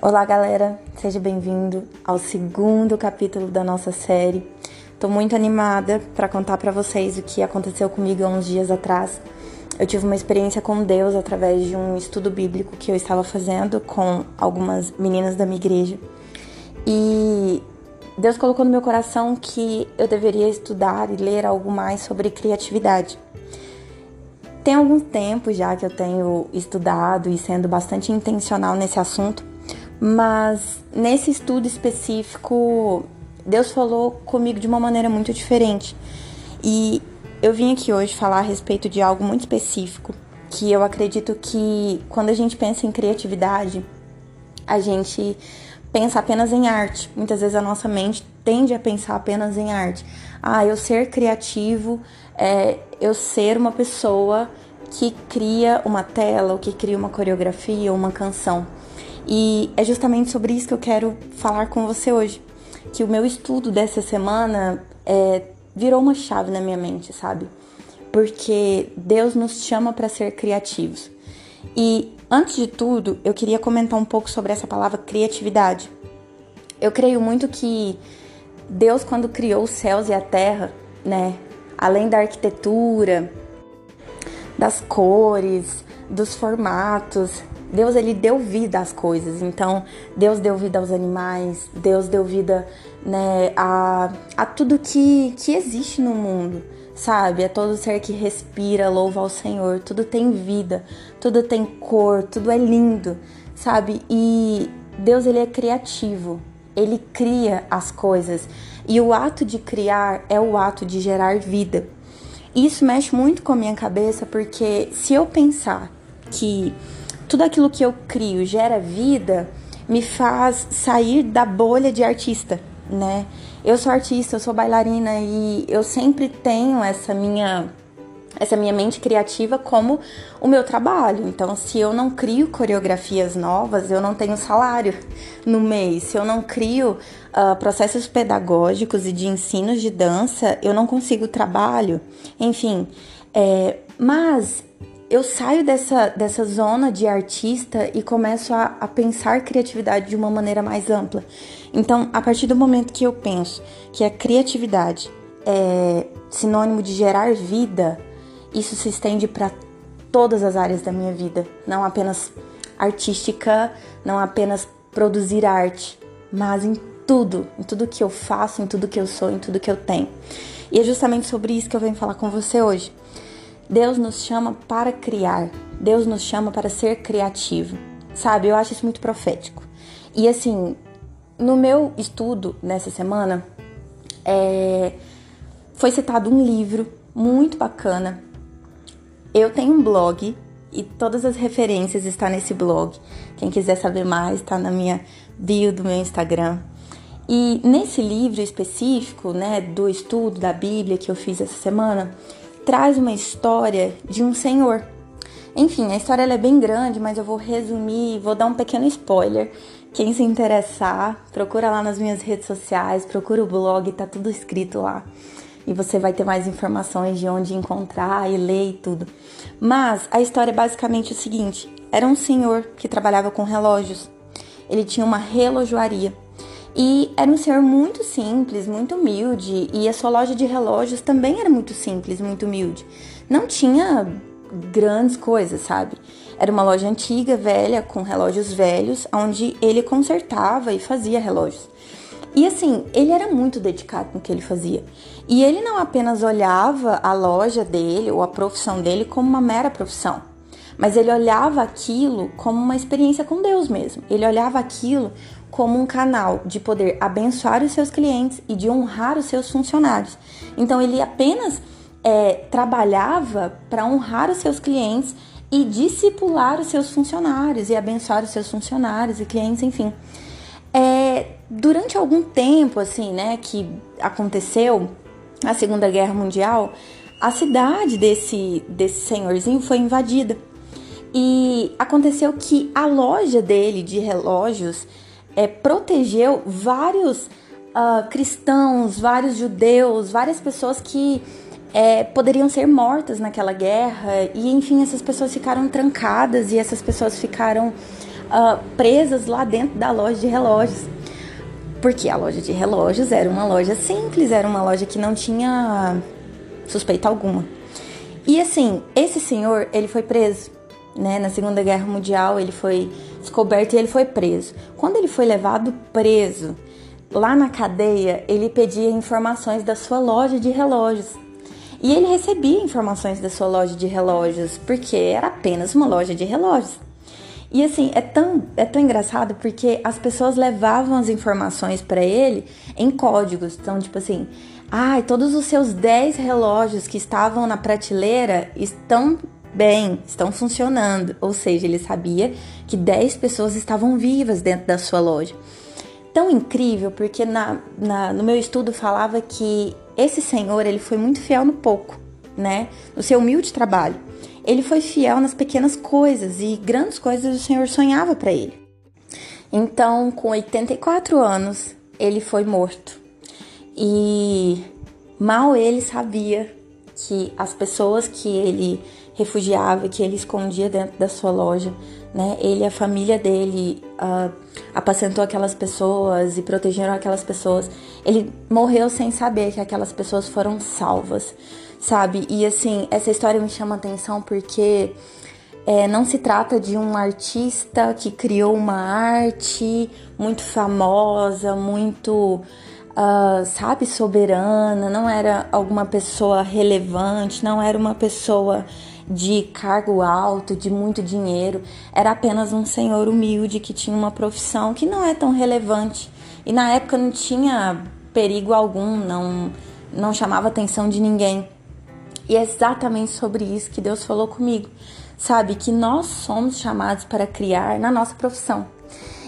Olá, galera, seja bem-vindo ao segundo capítulo da nossa série. Tô muito animada para contar para vocês o que aconteceu comigo há uns dias atrás. Eu tive uma experiência com Deus através de um estudo bíblico que eu estava fazendo com algumas meninas da minha igreja. E Deus colocou no meu coração que eu deveria estudar e ler algo mais sobre criatividade. Tem algum tempo já que eu tenho estudado e sendo bastante intencional nesse assunto, mas nesse estudo específico, Deus falou comigo de uma maneira muito diferente. E eu vim aqui hoje falar a respeito de algo muito específico, que eu acredito que quando a gente pensa em criatividade, a gente pensa apenas em arte. Muitas vezes a nossa mente tende a pensar apenas em arte. Ah, eu ser criativo é eu ser uma pessoa que cria uma tela, ou que cria uma coreografia, ou uma canção. E é justamente sobre isso que eu quero falar com você hoje. Que o meu estudo dessa semana é, virou uma chave na minha mente, sabe? Porque Deus nos chama para ser criativos. E antes de tudo, eu queria comentar um pouco sobre essa palavra criatividade. Eu creio muito que Deus, quando criou os céus e a terra, né, além da arquitetura, das cores, dos formatos, Deus ele deu vida às coisas. Então, Deus deu vida aos animais, Deus deu vida né, a, a tudo que, que existe no mundo, sabe? É todo ser que respira, louva ao Senhor. Tudo tem vida, tudo tem cor, tudo é lindo, sabe? E Deus ele é criativo. Ele cria as coisas. E o ato de criar é o ato de gerar vida. Isso mexe muito com a minha cabeça porque se eu pensar que tudo aquilo que eu crio gera vida, me faz sair da bolha de artista, né? Eu sou artista, eu sou bailarina e eu sempre tenho essa minha essa minha mente criativa como o meu trabalho. Então, se eu não crio coreografias novas, eu não tenho salário no mês. Se eu não crio uh, processos pedagógicos e de ensinos de dança, eu não consigo trabalho. Enfim, é, mas eu saio dessa, dessa zona de artista e começo a, a, pensar criatividade de uma maneira mais ampla. Então, a partir do momento que eu penso que a criatividade é sinônimo de gerar vida, isso se estende para todas as áreas da minha vida, não apenas artística, não apenas produzir arte, mas em tudo, em tudo que eu faço, em tudo que eu sou, em tudo que eu tenho. E é justamente sobre isso que eu venho falar com você hoje. Deus nos chama para criar, Deus nos chama para ser criativo, sabe? Eu acho isso muito profético. E assim, no meu estudo nessa semana, é, foi citado um livro muito bacana. Eu tenho um blog e todas as referências estão nesse blog. Quem quiser saber mais, está na minha bio do meu Instagram. E nesse livro específico, né, do estudo da Bíblia que eu fiz essa semana, traz uma história de um senhor. Enfim, a história é bem grande, mas eu vou resumir, vou dar um pequeno spoiler. Quem se interessar, procura lá nas minhas redes sociais, procura o blog, tá tudo escrito lá. E você vai ter mais informações de onde encontrar e ler e tudo. Mas a história é basicamente o seguinte: era um senhor que trabalhava com relógios. Ele tinha uma relojoaria e era um senhor muito simples, muito humilde, e a sua loja de relógios também era muito simples, muito humilde. Não tinha grandes coisas, sabe? Era uma loja antiga, velha, com relógios velhos, onde ele consertava e fazia relógios. E assim, ele era muito dedicado no que ele fazia. E ele não apenas olhava a loja dele ou a profissão dele como uma mera profissão, mas ele olhava aquilo como uma experiência com Deus mesmo. Ele olhava aquilo como um canal de poder abençoar os seus clientes e de honrar os seus funcionários. Então ele apenas é, trabalhava para honrar os seus clientes e discipular os seus funcionários e abençoar os seus funcionários e clientes, enfim. É, durante algum tempo, assim, né, que aconteceu a Segunda Guerra Mundial, a cidade desse, desse senhorzinho foi invadida. E aconteceu que a loja dele de relógios é, protegeu vários uh, cristãos, vários judeus, várias pessoas que é, poderiam ser mortas naquela guerra. E enfim, essas pessoas ficaram trancadas e essas pessoas ficaram uh, presas lá dentro da loja de relógios. Porque a loja de relógios era uma loja simples, era uma loja que não tinha suspeita alguma. E assim, esse senhor, ele foi preso, né? Na Segunda Guerra Mundial, ele foi descoberto e ele foi preso. Quando ele foi levado preso, lá na cadeia, ele pedia informações da sua loja de relógios. E ele recebia informações da sua loja de relógios, porque era apenas uma loja de relógios. E assim, é tão, é tão engraçado porque as pessoas levavam as informações para ele em códigos. Então, tipo assim, ai, ah, todos os seus 10 relógios que estavam na prateleira estão bem, estão funcionando. Ou seja, ele sabia que 10 pessoas estavam vivas dentro da sua loja. Tão incrível, porque na, na, no meu estudo falava que esse senhor ele foi muito fiel no pouco, né? No seu humilde trabalho. Ele foi fiel nas pequenas coisas e grandes coisas o Senhor sonhava para ele. Então, com 84 anos, ele foi morto. E mal ele sabia que as pessoas que ele refugiava, que ele escondia dentro da sua loja, né? Ele a família dele uh, apacentou aquelas pessoas e protegeram aquelas pessoas. Ele morreu sem saber que aquelas pessoas foram salvas, sabe? E assim, essa história me chama atenção porque é, não se trata de um artista que criou uma arte muito famosa, muito uh, sabe, soberana, não era alguma pessoa relevante, não era uma pessoa de cargo alto, de muito dinheiro, era apenas um senhor humilde que tinha uma profissão que não é tão relevante. E na época não tinha perigo algum, não, não chamava atenção de ninguém. E é exatamente sobre isso que Deus falou comigo. Sabe, que nós somos chamados para criar na nossa profissão.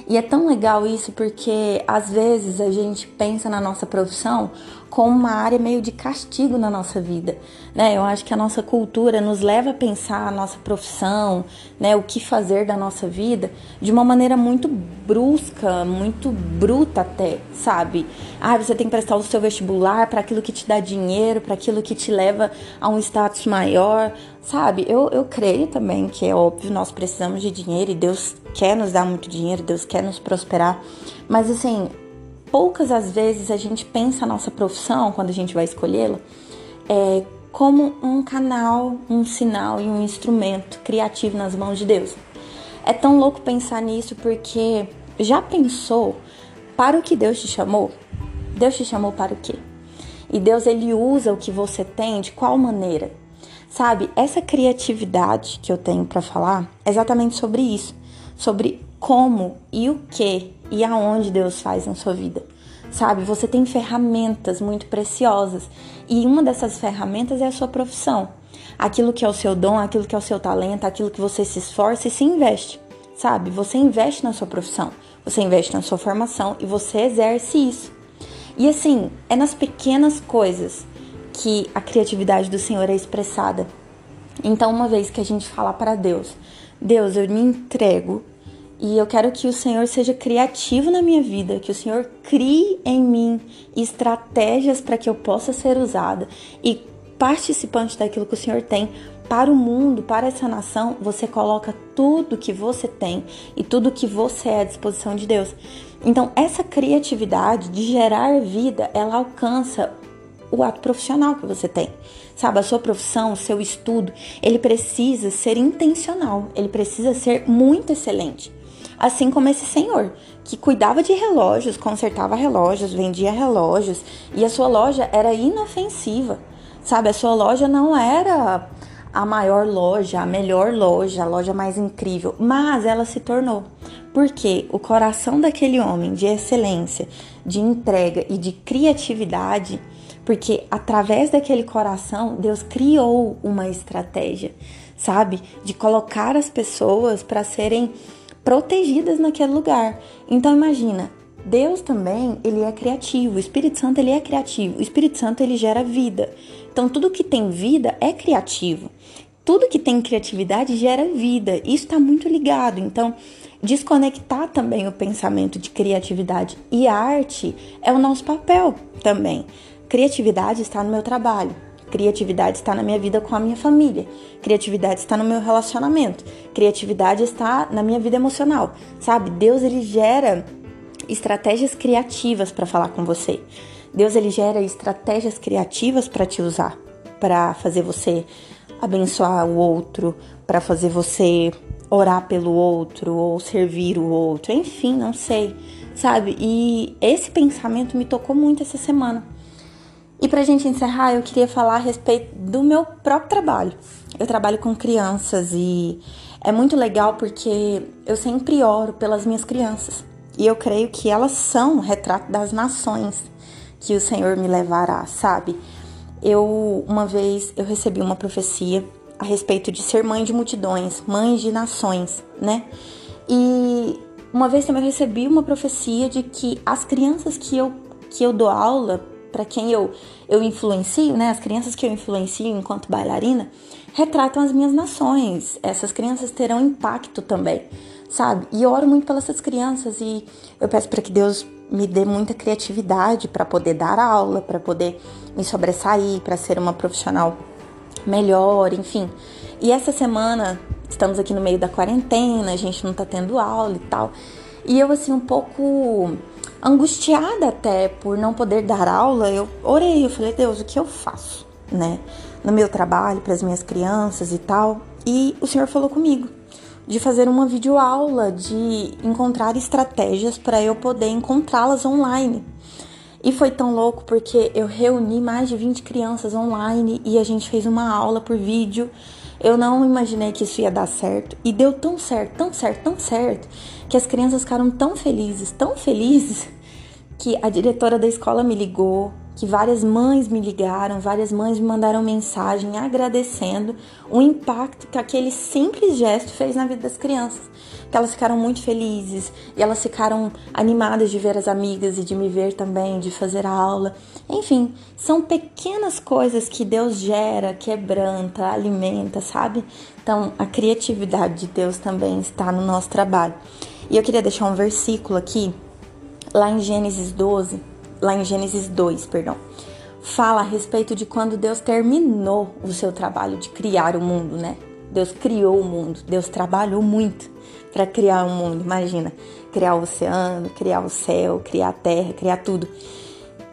E é tão legal isso porque às vezes a gente pensa na nossa profissão como uma área meio de castigo na nossa vida, né? Eu acho que a nossa cultura nos leva a pensar a nossa profissão, né, o que fazer da nossa vida de uma maneira muito brusca, muito bruta até, sabe? Ah, você tem que prestar o seu vestibular para aquilo que te dá dinheiro, para aquilo que te leva a um status maior, sabe? Eu, eu creio também que é óbvio, nós precisamos de dinheiro e Deus quer nos dar muito dinheiro, Deus quer nos prosperar, mas assim, poucas as vezes a gente pensa a nossa profissão, quando a gente vai escolhê-la, é, como um canal, um sinal e um instrumento criativo nas mãos de Deus. É tão louco pensar nisso porque já pensou para o que Deus te chamou? Deus te chamou para o quê? E Deus ele usa o que você tem de qual maneira? Sabe, essa criatividade que eu tenho para falar é exatamente sobre isso, sobre como e o que e aonde Deus faz na sua vida. Sabe, você tem ferramentas muito preciosas e uma dessas ferramentas é a sua profissão. Aquilo que é o seu dom, aquilo que é o seu talento, aquilo que você se esforça e se investe. Sabe, você investe na sua profissão, você investe na sua formação e você exerce isso. E assim, é nas pequenas coisas que a criatividade do Senhor é expressada. Então, uma vez que a gente fala para Deus, Deus, eu me entrego e eu quero que o Senhor seja criativo na minha vida, que o Senhor crie em mim estratégias para que eu possa ser usada e participante daquilo que o Senhor tem para o mundo, para essa nação, você coloca tudo que você tem e tudo que você é à disposição de Deus. Então, essa criatividade de gerar vida, ela alcança o ato profissional que você tem. Sabe, a sua profissão, o seu estudo, ele precisa ser intencional, ele precisa ser muito excelente assim como esse senhor, que cuidava de relógios, consertava relógios, vendia relógios, e a sua loja era inofensiva, sabe? A sua loja não era a maior loja, a melhor loja, a loja mais incrível, mas ela se tornou. Porque o coração daquele homem de excelência, de entrega e de criatividade, porque através daquele coração Deus criou uma estratégia, sabe? De colocar as pessoas para serem protegidas naquele lugar. Então imagina, Deus também, ele é criativo, o Espírito Santo ele é criativo, o Espírito Santo ele gera vida. Então tudo que tem vida é criativo. Tudo que tem criatividade gera vida. Isso está muito ligado. Então, desconectar também o pensamento de criatividade e arte é o nosso papel também. Criatividade está no meu trabalho. Criatividade está na minha vida com a minha família. Criatividade está no meu relacionamento. Criatividade está na minha vida emocional. Sabe? Deus ele gera estratégias criativas para falar com você. Deus ele gera estratégias criativas para te usar, para fazer você abençoar o outro, para fazer você orar pelo outro ou servir o outro, enfim, não sei, sabe? E esse pensamento me tocou muito essa semana. E pra gente encerrar, eu queria falar a respeito do meu próprio trabalho. Eu trabalho com crianças e é muito legal porque eu sempre oro pelas minhas crianças. E eu creio que elas são o retrato das nações que o Senhor me levará, sabe? Eu uma vez eu recebi uma profecia a respeito de ser mãe de multidões, mãe de nações, né? E uma vez também eu recebi uma profecia de que as crianças que eu que eu dou aula, para quem eu eu influencio, né? As crianças que eu influencio enquanto bailarina, retratam as minhas nações. Essas crianças terão impacto também, sabe? E eu oro muito pelas essas crianças e eu peço para que Deus me dê muita criatividade para poder dar aula, para poder me sobressair, para ser uma profissional melhor, enfim. E essa semana estamos aqui no meio da quarentena, a gente não tá tendo aula e tal. E eu assim um pouco angustiada até por não poder dar aula, eu orei, eu falei: "Deus, o que eu faço?", né? No meu trabalho para as minhas crianças e tal. E o Senhor falou comigo: de fazer uma videoaula, de encontrar estratégias para eu poder encontrá-las online. E foi tão louco porque eu reuni mais de 20 crianças online e a gente fez uma aula por vídeo. Eu não imaginei que isso ia dar certo. E deu tão certo, tão certo, tão certo que as crianças ficaram tão felizes, tão felizes que a diretora da escola me ligou, que várias mães me ligaram, várias mães me mandaram mensagem agradecendo o impacto que aquele simples gesto fez na vida das crianças. Que elas ficaram muito felizes e elas ficaram animadas de ver as amigas e de me ver também, de fazer a aula. Enfim, são pequenas coisas que Deus gera, quebranta, alimenta, sabe? Então, a criatividade de Deus também está no nosso trabalho. E eu queria deixar um versículo aqui, lá em Gênesis 12, lá em Gênesis 2, perdão, fala a respeito de quando Deus terminou o seu trabalho de criar o mundo, né? Deus criou o mundo, Deus trabalhou muito para criar o mundo. Imagina, criar o oceano, criar o céu, criar a terra, criar tudo.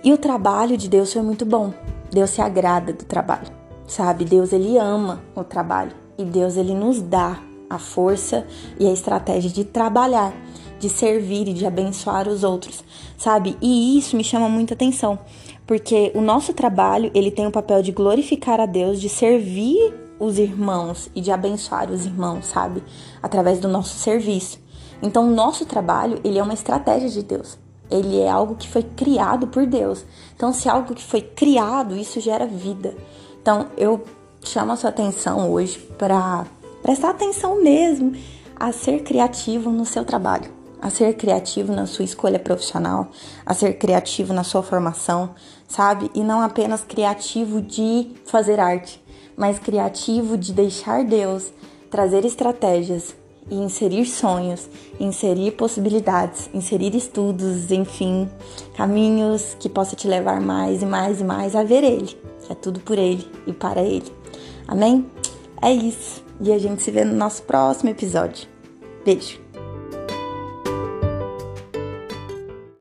E o trabalho de Deus foi muito bom. Deus se agrada do trabalho, sabe? Deus ele ama o trabalho e Deus ele nos dá a força e a estratégia de trabalhar de servir e de abençoar os outros, sabe? E isso me chama muita atenção, porque o nosso trabalho, ele tem o papel de glorificar a Deus, de servir os irmãos e de abençoar os irmãos, sabe? Através do nosso serviço. Então, o nosso trabalho, ele é uma estratégia de Deus. Ele é algo que foi criado por Deus. Então, se algo que foi criado, isso gera vida. Então, eu chamo a sua atenção hoje para prestar atenção mesmo a ser criativo no seu trabalho a ser criativo na sua escolha profissional, a ser criativo na sua formação, sabe? E não apenas criativo de fazer arte, mas criativo de deixar Deus trazer estratégias e inserir sonhos, inserir possibilidades, inserir estudos, enfim, caminhos que possa te levar mais e mais e mais a ver Ele. É tudo por Ele e para Ele. Amém? É isso. E a gente se vê no nosso próximo episódio. Beijo.